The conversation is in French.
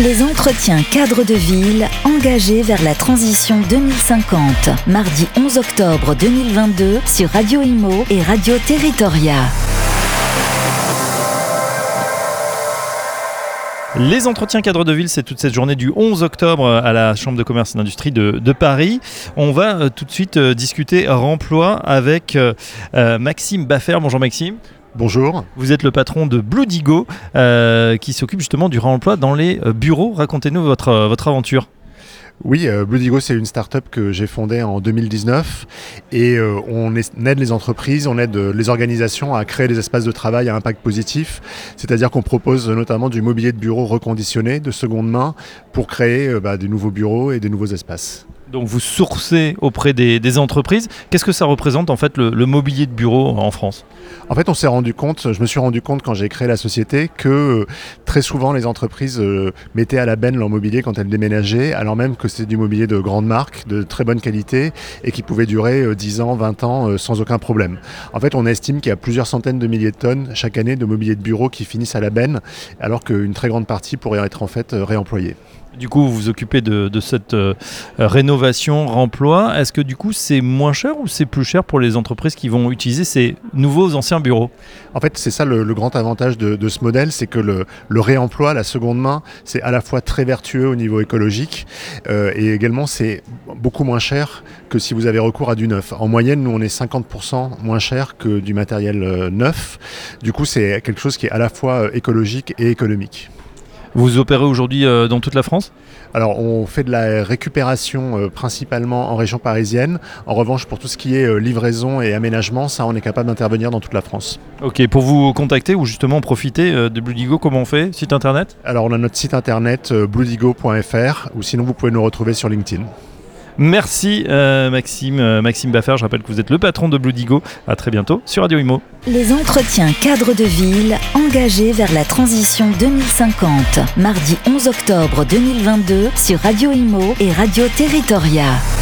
Les entretiens cadres de ville engagés vers la transition 2050. Mardi 11 octobre 2022 sur Radio Imo et Radio Territoria. Les entretiens cadres de ville, c'est toute cette journée du 11 octobre à la Chambre de commerce et d'industrie de, Paris. On va euh, tout de suite euh, discuter remploi avec euh, Maxime Baffer. Bonjour Maxime. Bonjour. Vous êtes le patron de Bloodigo euh, qui s'occupe justement du réemploi dans les bureaux. Racontez-nous votre, votre aventure. Oui, euh, Bloodigo, c'est une start-up que j'ai fondée en 2019 et euh, on, est, on, aide les entreprises, on aide les organisations à créer des espaces de travail à impact positif, c'est-à-dire qu'on propose notamment du mobilier de bureau reconditionné de seconde main pour créer euh, bah, des nouveaux bureaux et des nouveaux espaces. Donc vous sourcez auprès des, entreprises. Qu'est-ce que ça représente en fait le, mobilier de bureau en France? En fait, on s'est rendu compte, je me suis rendu compte quand j'ai créé la société que euh, très souvent les entreprises euh, mettaient à la benne leur mobilier quand elles déménageaient, alors même que c'était du mobilier de grande marque, de très bonne qualité et qui pouvait durer euh, 10 ans, 20 ans euh, sans aucun problème. En fait, on estime qu'il y a plusieurs centaines de milliers de tonnes chaque année de mobilier de bureau qui finissent à la benne, alors qu'une très grande partie pourrait être en fait euh, réemployée. Du coup, vous vous occupez de, cette euh, rénovation, remploi. Est-ce que du coup, c'est moins cher ou c'est plus cher pour les entreprises qui vont utiliser ces nouveaux anciens bureaux? En fait, c'est ça le, grand avantage de, ce modèle, c'est que le, le, réemploi, la seconde main, c'est à la fois très vertueux au niveau écologique euh, et également c'est beaucoup moins cher que si vous avez recours à du neuf. En moyenne, nous, on est 50% moins cher que du matériel euh, neuf. Du coup, c'est quelque chose qui est à la fois écologique et économique. Vous opérez aujourd'hui euh, dans toute la France? Alors on fait de la récupération euh, principalement en région parisienne. En revanche pour tout ce qui est euh, livraison et aménagement, ça on est capable d'intervenir dans toute la France. Ok, pour vous contacter ou justement profiter de Bloodigo, comment on fait? Site internet? Alors on a notre site internet bloodigo.fr ou sinon vous pouvez nous retrouver sur LinkedIn. Merci euh, Maxime, euh, Maxime Baffer, je rappelle que vous êtes le patron de Bloodigo. À très bientôt sur Radio Imo. Les entretiens cadres de ville engagés vers la transition 2050. Mardi 11 octobre 2022 sur Radio Imo et Radio Territoria.